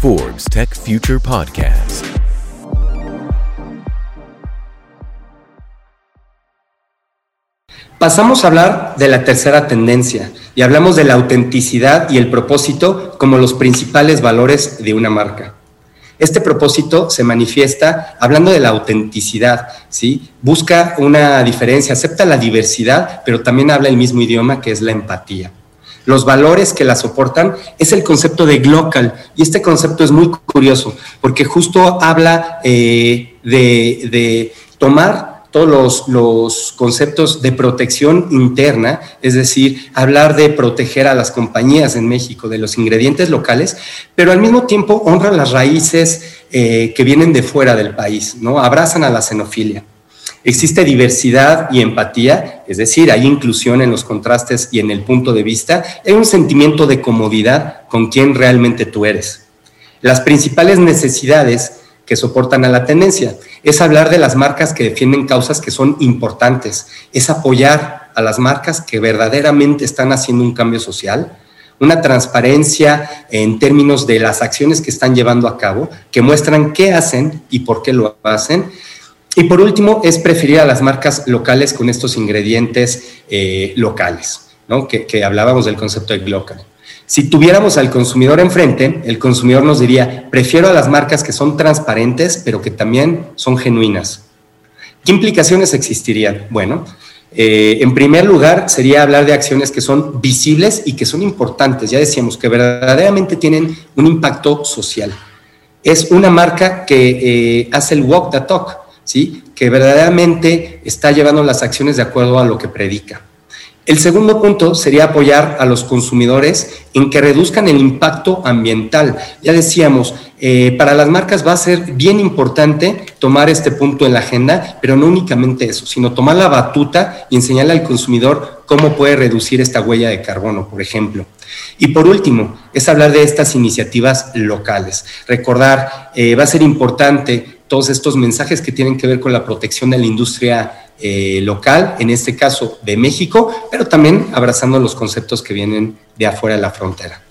Forbes Tech Future Podcast. Pasamos a hablar de la tercera tendencia y hablamos de la autenticidad y el propósito como los principales valores de una marca. Este propósito se manifiesta hablando de la autenticidad, ¿sí? Busca una diferencia, acepta la diversidad, pero también habla el mismo idioma que es la empatía. Los valores que la soportan es el concepto de glocal y este concepto es muy curioso porque justo habla eh, de, tomar todos los, conceptos de protección interna, es decir, hablar de proteger a las compañías en México, de los ingredientes locales, pero al mismo tiempo honra las raíces eh, que vienen de fuera del país, ¿no? Abrazan a la xenofilia. Existe diversidad y empatía, es decir, hay inclusión en los contrastes y en el punto de vista, hay un sentimiento de comodidad con quien realmente tú eres. Las principales necesidades que soportan a la tendencia. Es hablar de las marcas que defienden causas que son importantes. Es apoyar a las marcas que verdaderamente están haciendo un cambio social. Una transparencia en términos de las acciones que están llevando a cabo, que muestran qué hacen y por qué lo hacen. Y por último, es preferir a las marcas locales con estos ingredientes eh, locales, ¿no? que, hablábamos del concepto de local. Si tuviéramos al consumidor enfrente, el consumidor nos diría, prefiero a las marcas que son transparentes, pero que también son genuinas. ¿Qué implicaciones existirían? Bueno, eh, en primer lugar, sería hablar de acciones que son visibles y que son importantes. Ya decíamos que verdaderamente tienen un impacto social. Es una marca que eh, hace el walk the talk, ¿sí? que verdaderamente está llevando las acciones de acuerdo a lo que predica. El segundo punto sería apoyar a los consumidores en que reduzcan el impacto ambiental. Ya decíamos, eh, para las marcas va a ser bien importante tomar este punto en la agenda, pero no únicamente eso, sino tomar la batuta y enseñarle al consumidor cómo puede reducir esta huella de carbono, por ejemplo. Y por último, es hablar de estas iniciativas locales. Recordar, eh, va a ser importante todos estos mensajes que tienen que ver con la protección de la industria eh, local, en este caso de México, pero también abrazando los conceptos que vienen de afuera de la frontera.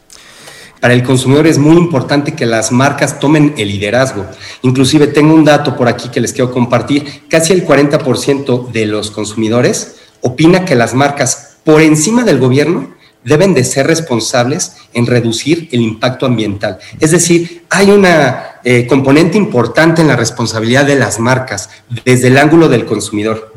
Para el consumidor es muy importante que las marcas tomen el liderazgo. Inclusive tengo un dato por aquí que les quiero compartir. Casi el 40% de los consumidores opina que las marcas por encima del gobierno deben de ser responsables en reducir el impacto ambiental. Es decir, hay una eh, componente importante en la responsabilidad de las marcas desde el ángulo del consumidor.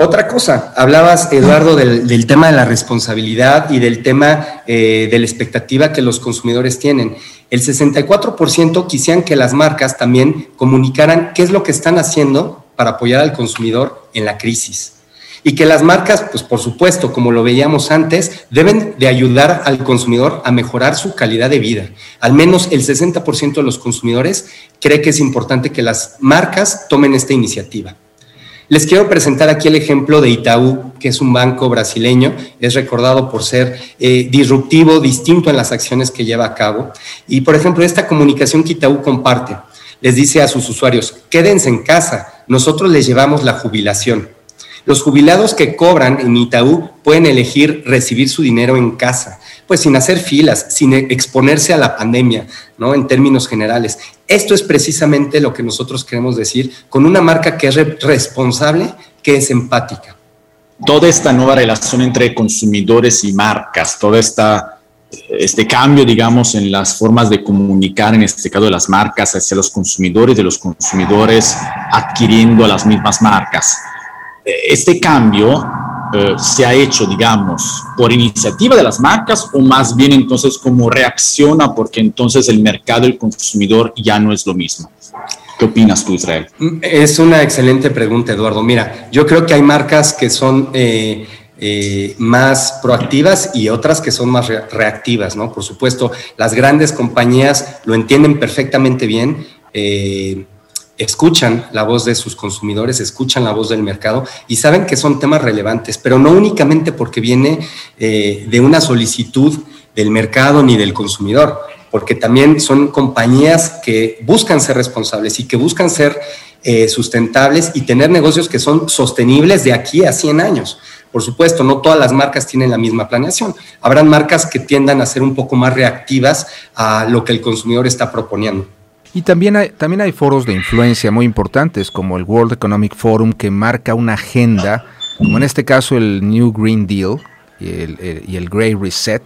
Otra cosa, hablabas, Eduardo, del, tema de la responsabilidad y del tema eh, de la expectativa que los consumidores tienen. El 64% quisieran que las marcas también comunicaran qué es lo que están haciendo para apoyar al consumidor en la crisis. Y que las marcas, pues por supuesto, como lo veíamos antes, deben de ayudar al consumidor a mejorar su calidad de vida. Al menos el 60% de los consumidores cree que es importante que las marcas tomen esta iniciativa. Les quiero presentar aquí el ejemplo de Itaú, que es un banco brasileño, es recordado por ser eh, disruptivo, distinto en las acciones que lleva a cabo. Y por ejemplo, esta comunicación que Itaú comparte, les dice a sus usuarios, quédense en casa, nosotros les llevamos la jubilación. Los jubilados que cobran en Itaú pueden elegir recibir su dinero en casa, pues sin hacer filas, sin exponerse a la pandemia, ¿no? En términos generales. Esto es precisamente lo que nosotros queremos decir con una marca que es responsable, que es empática. Toda esta nueva relación entre consumidores y marcas, toda esta este cambio, digamos, en las formas de comunicar, en este caso de las marcas hacia los consumidores, de los consumidores adquiriendo las mismas marcas este cambio eh, se ha hecho, digamos, por iniciativa de las marcas o más bien entonces como reacciona porque entonces el mercado, el consumidor ya no es lo mismo? ¿Qué opinas tú, Israel? Es una excelente pregunta, Eduardo. Mira, yo creo que hay marcas que son eh, eh, más proactivas y otras que son más reactivas, ¿no? Por supuesto, las grandes compañías lo entienden perfectamente bien escuchan la voz de sus consumidores, escuchan la voz del mercado y saben que son temas relevantes, pero no únicamente porque viene eh, de una solicitud del mercado ni del consumidor, porque también son compañías que buscan ser responsables y que buscan ser eh, sustentables y tener negocios que son sostenibles de aquí a 100 años. Por supuesto, no todas las marcas tienen la misma planeación. Habrán marcas que tiendan a ser un poco más reactivas a lo que el consumidor está proponiendo. Y también hay, también hay foros de influencia muy importantes, como el World Economic Forum, que marca una agenda, como en este caso el New Green Deal y el, y el Grey Reset,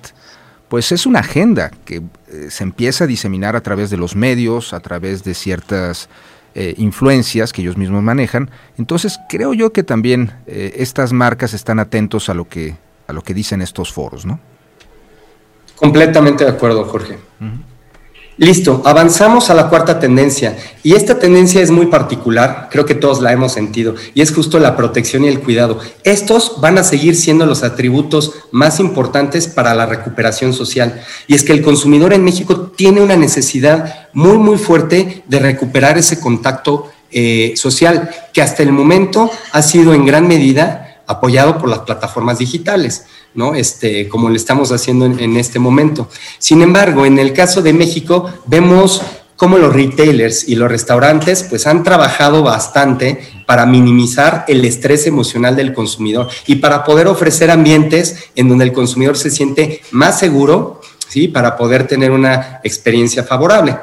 pues es una agenda que eh, se empieza a diseminar a través de los medios, a través de ciertas eh, influencias que ellos mismos manejan. Entonces creo yo que también eh, estas marcas están atentos a lo que a lo que dicen estos foros, ¿no? Completamente de acuerdo, Jorge. Listo, avanzamos a la cuarta tendencia y esta tendencia es muy particular, creo que todos la hemos sentido y es justo la protección y el cuidado. Estos van a seguir siendo los atributos más importantes para la recuperación social y es que el consumidor en México tiene una necesidad muy muy fuerte de recuperar ese contacto eh, social que hasta el momento ha sido en gran medida apoyado por las plataformas digitales. ¿no? Este, como lo estamos haciendo en, este momento. Sin embargo, en el caso de México, vemos cómo los retailers y los restaurantes pues han trabajado bastante para minimizar el estrés emocional del consumidor y para poder ofrecer ambientes en donde el consumidor se siente más seguro, ¿sí? Para poder tener una experiencia favorable.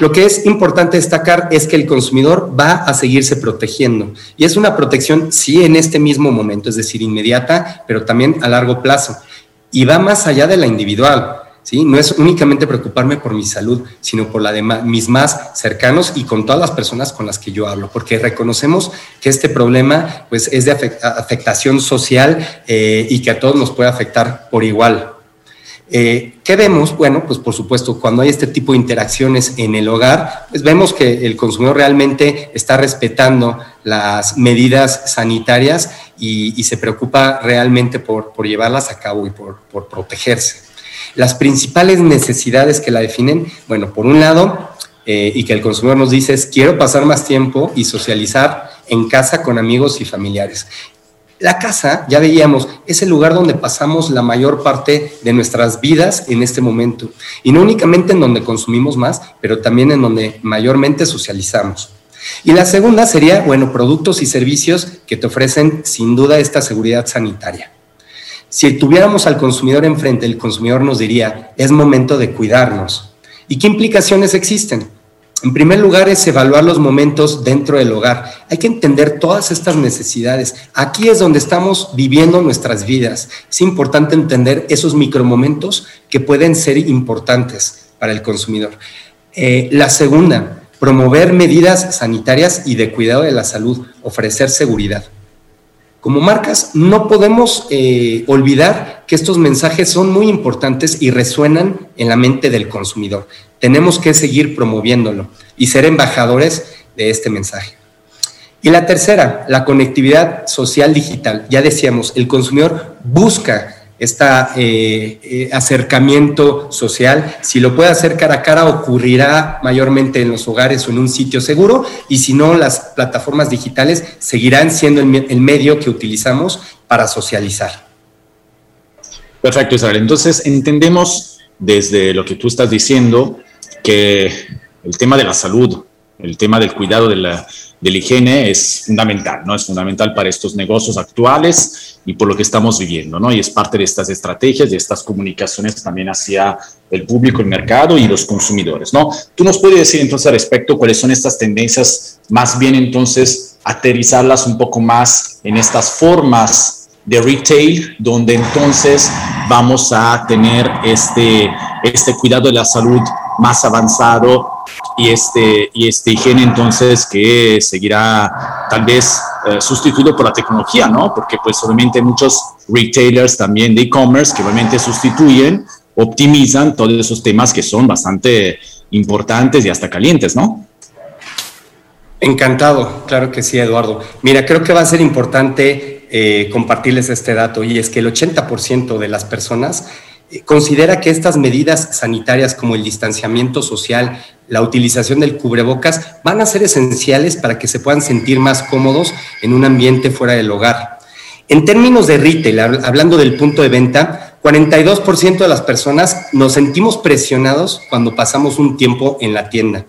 Lo que es importante destacar es que el consumidor va a seguirse protegiendo y es una protección sí en este mismo momento, es decir, inmediata, pero también a largo plazo y va más allá de la individual. ¿sí? No es únicamente preocuparme por mi salud, sino por la de mis más cercanos y con todas las personas con las que yo hablo, porque reconocemos que este problema pues, es de afectación social eh, y que a todos nos puede afectar por igual. Eh, ¿Qué vemos? Bueno, pues por supuesto, cuando hay este tipo de interacciones en el hogar, pues vemos que el consumidor realmente está respetando las medidas sanitarias y, se preocupa realmente por, llevarlas a cabo y por, protegerse. Las principales necesidades que la definen, bueno, por un lado, eh, y que el consumidor nos dice es quiero pasar más tiempo y socializar en casa con amigos y familiares. La casa, ya veíamos, es el lugar donde pasamos la mayor parte de nuestras vidas en este momento. Y no únicamente en donde consumimos más, pero también en donde mayormente socializamos. Y la segunda sería, bueno, productos y servicios que te ofrecen sin duda esta seguridad sanitaria. Si tuviéramos al consumidor enfrente, el consumidor nos diría, es momento de cuidarnos. ¿Y qué implicaciones existen? En primer lugar es evaluar los momentos dentro del hogar. Hay que entender todas estas necesidades. Aquí es donde estamos viviendo nuestras vidas. Es importante entender esos micromomentos que pueden ser importantes para el consumidor. Eh, la segunda, promover medidas sanitarias y de cuidado de la salud, ofrecer seguridad. Como marcas no podemos eh, olvidar que estos mensajes son muy importantes y resuenan en la mente del consumidor. Tenemos que seguir promoviéndolo y ser embajadores de este mensaje. Y la tercera, la conectividad social digital. Ya decíamos, el consumidor busca este acercamiento social. Si lo puede hacer cara a cara, ocurrirá mayormente en los hogares o en un sitio seguro, y si no, las plataformas digitales seguirán siendo el, medio que utilizamos para socializar. Perfecto, Isabel. Entonces, entendemos desde lo que tú estás diciendo que el tema de la salud, el tema del cuidado de la, de la higiene es fundamental, ¿no? Es fundamental para estos negocios actuales y por lo que estamos viviendo, ¿no? Y es parte de estas estrategias, de estas comunicaciones también hacia el público, el mercado y los consumidores, ¿no? Tú nos puedes decir entonces al respecto cuáles son estas tendencias, más bien entonces aterrizarlas un poco más en estas formas de retail, donde entonces vamos a tener este, este cuidado de la salud más avanzado y este, y este higiene entonces que seguirá tal vez eh, sustituido por la tecnología, ¿no? Porque pues obviamente muchos retailers también de e-commerce que obviamente sustituyen, optimizan todos esos temas que son bastante importantes y hasta calientes, ¿no? Encantado, claro que sí, Eduardo. Mira, creo que va a ser importante eh, compartirles este dato y es que el 80% de las personas considera que estas medidas sanitarias como el distanciamiento social, la utilización del cubrebocas, van a ser esenciales para que se puedan sentir más cómodos en un ambiente fuera del hogar. En términos de retail, hablando del punto de venta, 42% de las personas nos sentimos presionados cuando pasamos un tiempo en la tienda.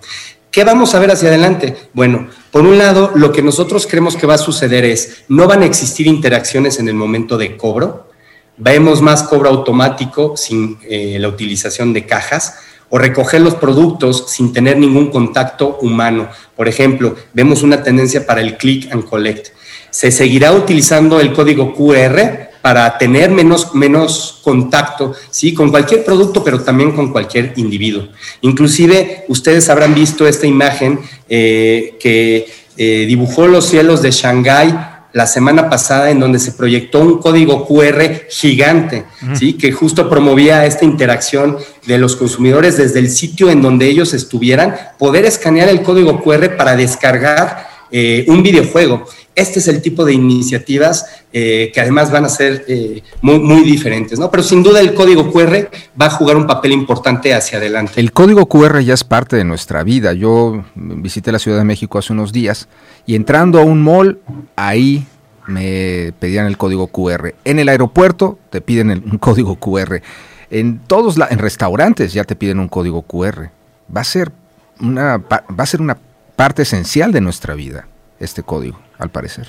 ¿Qué vamos a ver hacia adelante? Bueno, Por un lado, lo que nosotros creemos que va a suceder es, no van a existir interacciones en el momento de cobro, vemos más cobro automático sin eh, la utilización de cajas, o recoger los productos sin tener ningún contacto humano. Por ejemplo, vemos una tendencia para el click and collect. Se seguirá utilizando el código QR para tener menos, menos contacto, ¿sí? Con cualquier producto, pero también con cualquier individuo. Inclusive, ustedes habrán visto esta imagen eh, que eh, dibujó los cielos de Shanghái la semana pasada en donde se proyectó un código QR gigante, ¿sí? que justo promovía esta interacción de los consumidores desde el sitio en donde ellos estuvieran, poder escanear el código QR para descargar eh, un videojuego. Este es el tipo de iniciativas eh, que además van a ser eh, muy, muy, diferentes, ¿no? Pero sin duda el código QR va a jugar un papel importante hacia adelante. El código QR ya es parte de nuestra vida. Yo visité la Ciudad de México hace unos días y entrando a un mall, ahí me pedían el código QR. En el aeropuerto te piden el, un código QR. En todos en restaurantes ya te piden un código QR. Va a ser una va a ser una parte esencial de nuestra vida, este código, al parecer.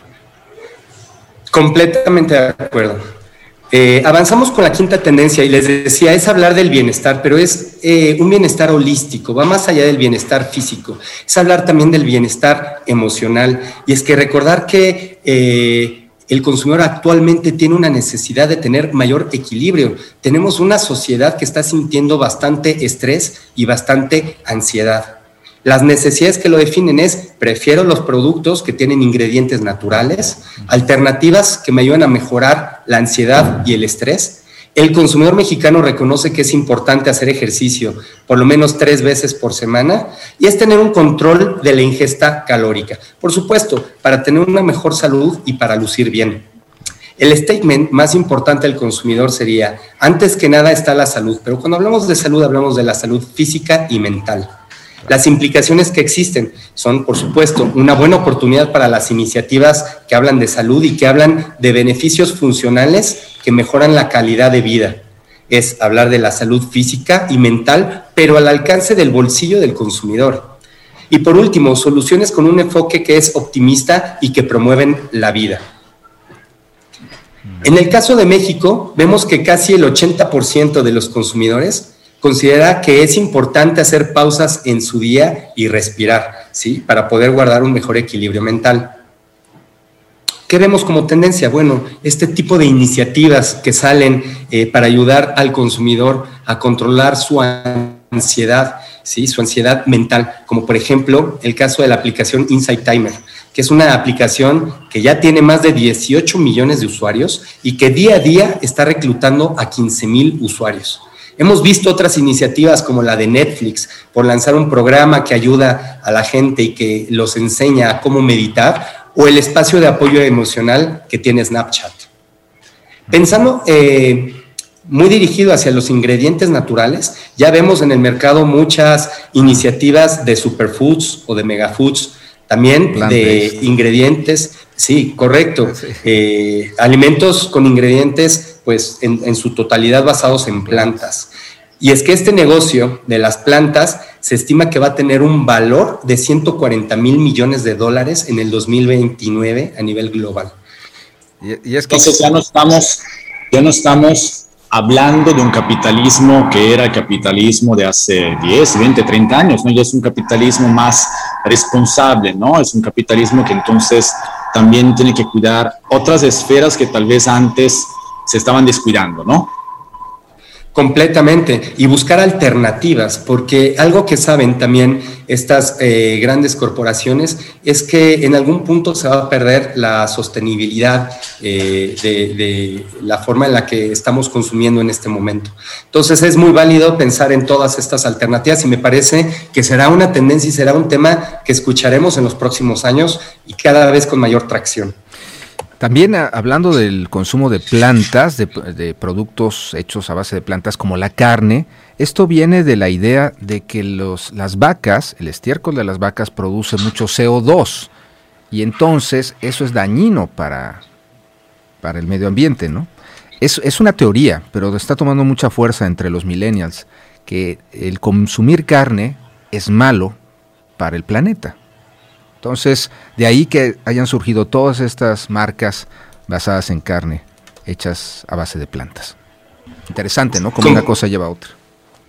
Completamente de acuerdo. Eh, avanzamos con la quinta tendencia y les decía, es hablar del bienestar, pero es eh, un bienestar holístico, va más allá del bienestar físico, es hablar también del bienestar emocional. Y es que recordar que eh, el consumidor actualmente tiene una necesidad de tener mayor equilibrio. Tenemos una sociedad que está sintiendo bastante estrés y bastante ansiedad. Las necesidades que lo definen es, prefiero los productos que tienen ingredientes naturales, alternativas que me ayudan a mejorar la ansiedad y el estrés. El consumidor mexicano reconoce que es importante hacer ejercicio por lo menos tres veces por semana y es tener un control de la ingesta calórica. Por supuesto, para tener una mejor salud y para lucir bien. El statement más importante del consumidor sería, antes que nada está la salud, pero cuando hablamos de salud hablamos de la salud física y mental. Las implicaciones que existen son, por supuesto, una buena oportunidad para las iniciativas que hablan de salud y que hablan de beneficios funcionales que mejoran la calidad de vida. Es hablar de la salud física y mental, pero al alcance del bolsillo del consumidor. Y por último, soluciones con un enfoque que es optimista y que promueven la vida. En el caso de México, vemos que casi el 80% de los consumidores considera que es importante hacer pausas en su día y respirar, ¿sí? Para poder guardar un mejor equilibrio mental. ¿Qué vemos como tendencia? Bueno, este tipo de iniciativas que salen eh, para ayudar al consumidor a controlar su ansiedad, ¿sí? su ansiedad mental, como por ejemplo el caso de la aplicación Insight Timer, que es una aplicación que ya tiene más de 18 millones de usuarios y que día a día está reclutando a 15 mil usuarios. Hemos visto otras iniciativas como la de Netflix por lanzar un programa que ayuda a la gente y que los enseña a cómo meditar, o el espacio de apoyo emocional que tiene Snapchat. Pensando eh, muy dirigido hacia los ingredientes naturales, ya vemos en el mercado muchas iniciativas de superfoods o de megafoods, también de ingredientes, sí, correcto, eh, alimentos con ingredientes pues en, su totalidad basados en plantas. Y es que este negocio de las plantas se estima que va a tener un valor de 140 mil millones de dólares en el 2029 a nivel global. Y, es que Entonces ya no estamos, ya no estamos hablando de un capitalismo que era el capitalismo de hace 10, 20, 30 años, ¿no? Ya es un capitalismo más responsable, ¿no? Es un capitalismo que entonces también tiene que cuidar otras esferas que tal vez antes se estaban descuidando, ¿no? Completamente, y buscar alternativas, porque algo que saben también estas eh, grandes corporaciones es que en algún punto se va a perder la sostenibilidad eh, de, la forma en la que estamos consumiendo en este momento. Entonces es muy válido pensar en todas estas alternativas y me parece que será una tendencia y será un tema que escucharemos en los próximos años y cada vez con mayor tracción. También ah, hablando del consumo de plantas, de, productos hechos a base de plantas como la carne, esto viene de la idea de que los, las vacas, el estiércol de las vacas produce mucho CO2 y entonces eso es dañino para, para el medio ambiente, ¿no? Es, es una teoría, pero está tomando mucha fuerza entre los millennials, que el consumir carne es malo para el planeta. Entonces, de ahí que hayan surgido todas estas marcas basadas en carne, hechas a base de plantas. Interesante, ¿no? Como una cosa lleva a otra.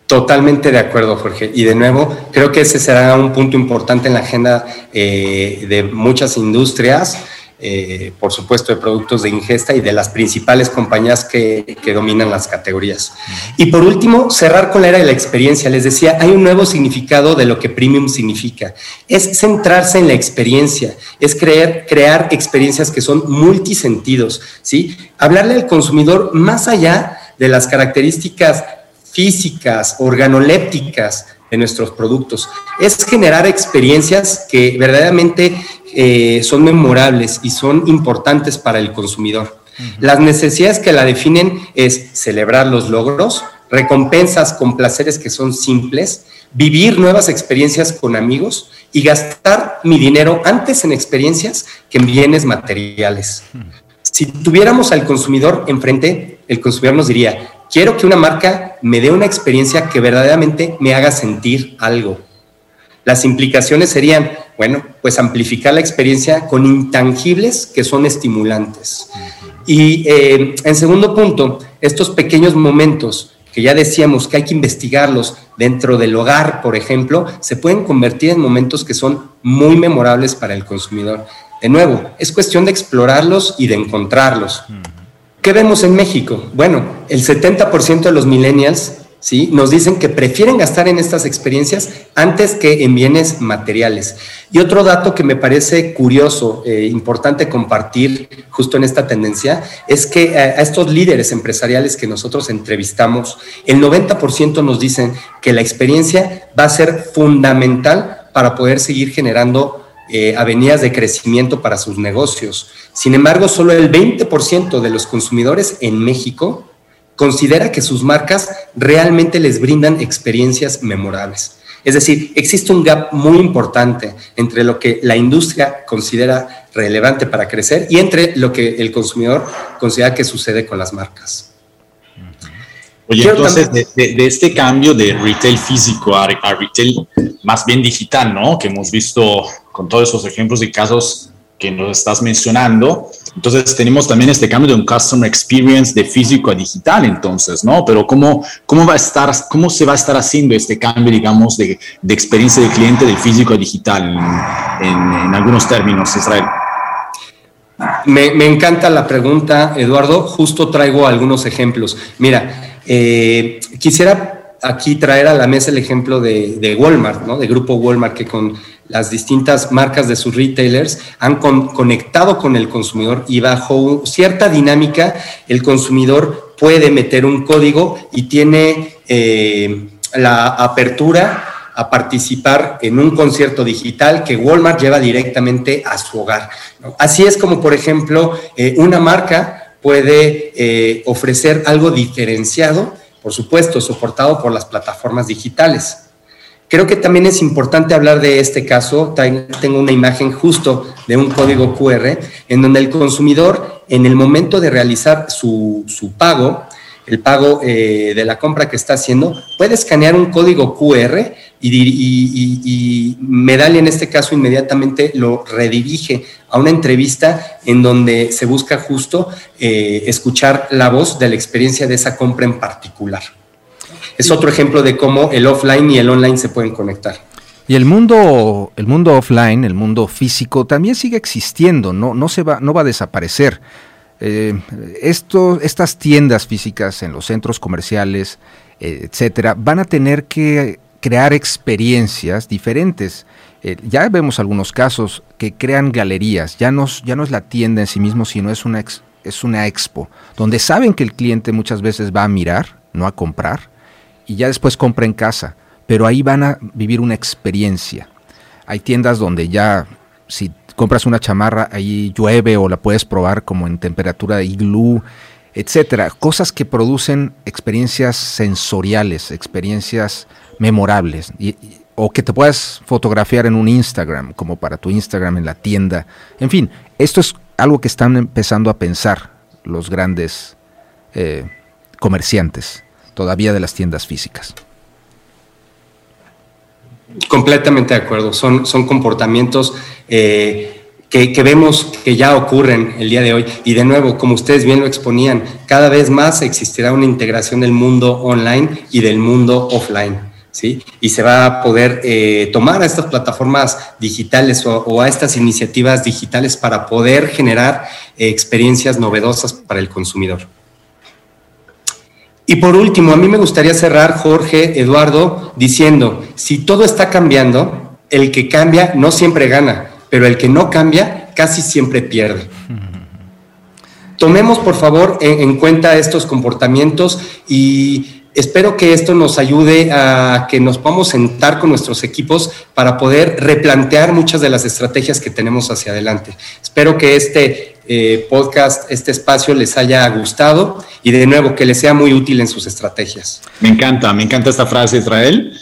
Totalmente de acuerdo, Jorge. Y de nuevo, creo que ese será un punto importante en la agenda eh, de muchas industrias, eh, por supuesto de productos de ingesta y de las principales compañías que, que, dominan las categorías. Y por último, cerrar con la era de la experiencia. Les decía, hay un nuevo significado de lo que premium significa. Es centrarse en la experiencia, es creer, crear experiencias que son multisentidos, ¿sí? Hablarle al consumidor más allá de las características físicas, organolépticas de nuestros productos. Es generar experiencias que verdaderamente eh, son memorables y son importantes para el consumidor. Las necesidades que la definen es celebrar los logros, recompensas con placeres que son simples, vivir nuevas experiencias con amigos y gastar mi dinero antes en experiencias que en bienes materiales. Si tuviéramos al consumidor enfrente, el consumidor nos diría, quiero que una marca me dé una experiencia que verdaderamente me haga sentir algo. Las implicaciones serían, bueno, pues amplificar la experiencia con intangibles que son estimulantes. Y eh, en segundo punto, estos pequeños momentos que ya decíamos que hay que investigarlos dentro del hogar, por ejemplo, se pueden convertir en momentos que son muy memorables para el consumidor. De nuevo, es cuestión de explorarlos y de encontrarlos. ¿Qué vemos en México? Bueno, el 70% de los millennials ¿sí? nos dicen que prefieren gastar en estas experiencias antes que en bienes materiales. Y otro dato que me parece curioso, eh, importante compartir justo en esta tendencia, es que a, a estos líderes empresariales que nosotros entrevistamos, el 90% nos dicen que la experiencia va a ser fundamental para poder seguir generando eh, avenidas de crecimiento para sus negocios. Sin embargo, solo el 20% de los consumidores en México considera que sus marcas realmente les brindan experiencias memorables. Es decir, existe un gap muy importante entre lo que la industria considera relevante para crecer y entre lo que el consumidor considera que sucede con las marcas. Oye, entonces, de, de, este cambio de retail físico a, a, retail más bien digital, ¿no? Que hemos visto con todos esos ejemplos y casos que nos estás mencionando. Entonces, tenemos también este cambio de un customer experience de físico a digital, entonces, ¿no? Pero ¿cómo, cómo va a estar, cómo se va a estar haciendo este cambio, digamos, de, de experiencia de cliente de físico a digital en algunos términos, Israel? Me, me, encanta la pregunta, Eduardo. Justo traigo algunos ejemplos. Mira, eh, quisiera aquí traer a la mesa el ejemplo de, Walmart, ¿no? De Grupo Walmart, que con las distintas marcas de sus retailers han con, conectado con el consumidor y bajo cierta dinámica el consumidor puede meter un código y tiene eh, la apertura a participar en un concierto digital que Walmart lleva directamente a su hogar. Así es como, por ejemplo, eh, una marca puede eh, ofrecer algo diferenciado, por supuesto, soportado por las plataformas digitales. Creo que también es importante hablar de este caso. Tengo una imagen justo de un código QR en donde el consumidor, en el momento de realizar su, su pago, el pago eh, de la compra que está haciendo, puede escanear un código QR y, y, y, y, Medallia en este caso inmediatamente lo redirige a una entrevista en donde se busca justo eh, escuchar la voz de la experiencia de esa compra en particular. Es otro ejemplo de cómo el offline y el online se pueden conectar. Y el mundo, el mundo offline, el mundo físico, también sigue existiendo, no, no, se va, no va a desaparecer. Eh, esto, estas tiendas físicas en los centros comerciales, eh, etcétera, van a tener que crear experiencias diferentes. Eh, ya vemos algunos casos que crean galerías, ya no, es la tienda en sí mismo, sino es una, ex, es una expo, donde saben que el cliente muchas veces va a mirar, no a comprar, y ya después compra en casa, pero ahí van a vivir una experiencia. Hay tiendas donde ya, si compras una chamarra, ahí llueve o la puedes probar como en temperatura de iglú, etcétera. Cosas que producen experiencias sensoriales, experiencias memorables. Y, o que te puedas fotografiar en un Instagram, como para tu Instagram en la tienda. En fin, esto es algo que están empezando a pensar los grandes eh, comerciantes todavía de las tiendas físicas. Completamente de acuerdo. Son, son comportamientos eh, que, que, vemos que ya ocurren el día de hoy. Y de nuevo, como ustedes bien lo exponían, cada vez más existirá una integración del mundo online y del mundo offline. ¿Sí? Y se va a poder eh, tomar a estas plataformas digitales o, a estas iniciativas digitales para poder generar eh, experiencias novedosas para el consumidor. Y por último, a mí me gustaría cerrar, Jorge, Eduardo, diciendo, si todo está cambiando, el que cambia no siempre gana pero el que no cambia casi siempre pierde. Tomemos por favor en, cuenta estos comportamientos y espero que esto nos ayude a que nos podamos sentar con nuestros equipos para poder replantear muchas de las estrategias que tenemos hacia adelante. Espero que este eh, podcast, este espacio les haya gustado y de nuevo que les sea muy útil en sus estrategias. Me encanta, me encanta esta frase, Israel.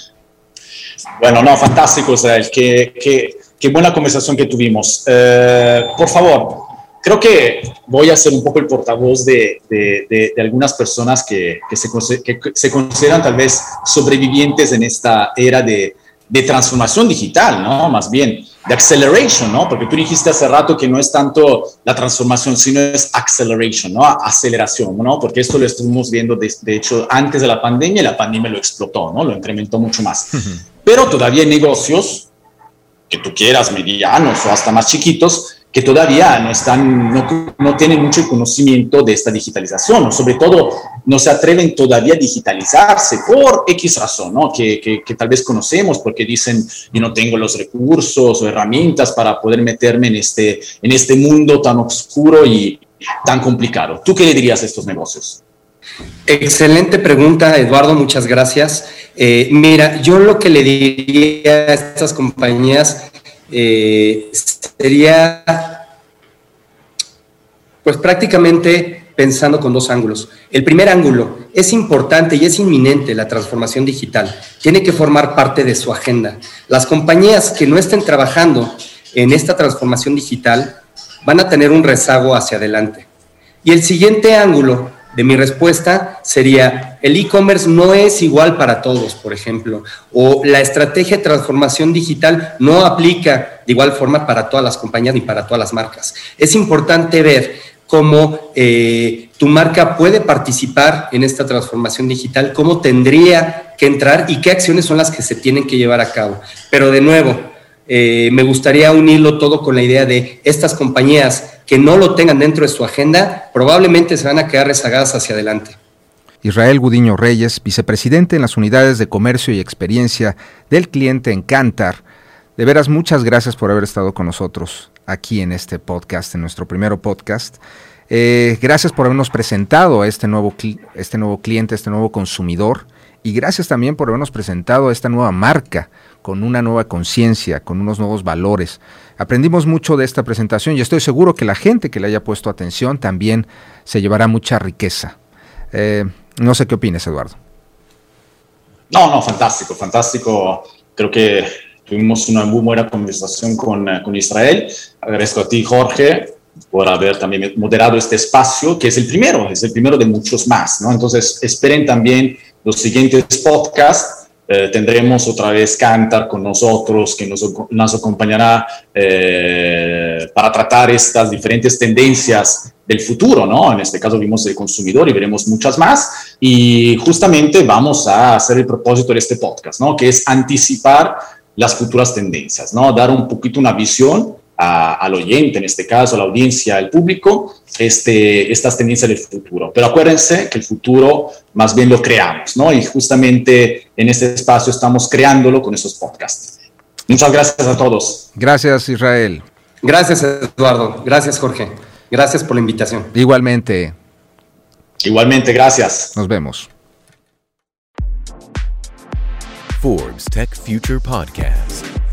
Bueno, no, fantástico, Israel. Que, que qué buena conversación que tuvimos. Eh, por favor, creo que voy a ser un poco el portavoz de, de, de, algunas personas que, que, se, que, se, consideran tal vez sobrevivientes en esta era de, transformación digital, ¿no? Más bien, de acceleration, ¿no? Porque tú dijiste hace rato que no es tanto la transformación, sino es acceleration, ¿no? Aceleración, ¿no? Porque esto lo estuvimos viendo, de, hecho, antes de la pandemia, y la pandemia lo explotó, ¿no? Lo incrementó mucho más. Pero todavía hay negocios que tú quieras, medianos o hasta más chiquitos, que todavía no, están, no, no tienen mucho conocimiento de esta digitalización, o sobre todo no se atreven todavía a digitalizarse por X razón, ¿no? que, que, que, tal vez conocemos porque dicen, yo no tengo los recursos o herramientas para poder meterme en este, en este mundo tan oscuro y tan complicado. ¿Tú qué le dirías a estos negocios? Excelente pregunta, Eduardo, muchas gracias. Eh, mira, yo lo que le diría a estas compañías eh, sería, pues prácticamente pensando con dos ángulos. El primer ángulo, es importante y es inminente la transformación digital, tiene que formar parte de su agenda. Las compañías que no estén trabajando en esta transformación digital van a tener un rezago hacia adelante. Y el siguiente ángulo de mi respuesta sería, el e-commerce no es igual para todos, por ejemplo, o la estrategia de transformación digital no aplica de igual forma para todas las compañías ni para todas las marcas. Es importante ver cómo eh, tu marca puede participar en esta transformación digital, cómo tendría que entrar y qué acciones son las que se tienen que llevar a cabo. Pero de nuevo, eh, me gustaría unirlo todo con la idea de estas compañías que no lo tengan dentro de su agenda, probablemente se van a quedar rezagadas hacia adelante. Israel Gudiño Reyes, vicepresidente en las unidades de comercio y experiencia del cliente en Cantar. De veras, muchas gracias por haber estado con nosotros aquí en este podcast, en nuestro primero podcast. Eh, gracias por habernos presentado a este nuevo, este nuevo cliente, este nuevo consumidor. Y gracias también por habernos presentado esta nueva marca con una nueva conciencia, con unos nuevos valores. Aprendimos mucho de esta presentación y estoy seguro que la gente que le haya puesto atención también se llevará mucha riqueza. Eh, no sé qué opinas, Eduardo. No, no, fantástico, fantástico. Creo que tuvimos una muy buena conversación con, eh, con Israel. Agradezco a ti, Jorge, por haber también moderado este espacio, que es el primero, es el primero de muchos más, ¿no? Entonces, esperen también los siguientes podcasts eh, tendremos otra vez Cantar con nosotros, que nos, nos acompañará eh, para tratar estas diferentes tendencias del futuro, ¿no? En este caso vimos el consumidor y veremos muchas más. Y justamente vamos a hacer el propósito de este podcast, ¿no? Que es anticipar las futuras tendencias, ¿no? Dar un poquito una visión al oyente, en este caso, a la audiencia, al público, este, estas tendencias del futuro. Pero acuérdense que el futuro más bien lo creamos, ¿no? Y justamente en este espacio estamos creándolo con esos podcasts. Muchas gracias a todos. Gracias, Israel. Gracias, Eduardo. Gracias, Jorge. Gracias por la invitación. Igualmente. Igualmente, gracias. Nos vemos. Forbes Tech Future Podcast.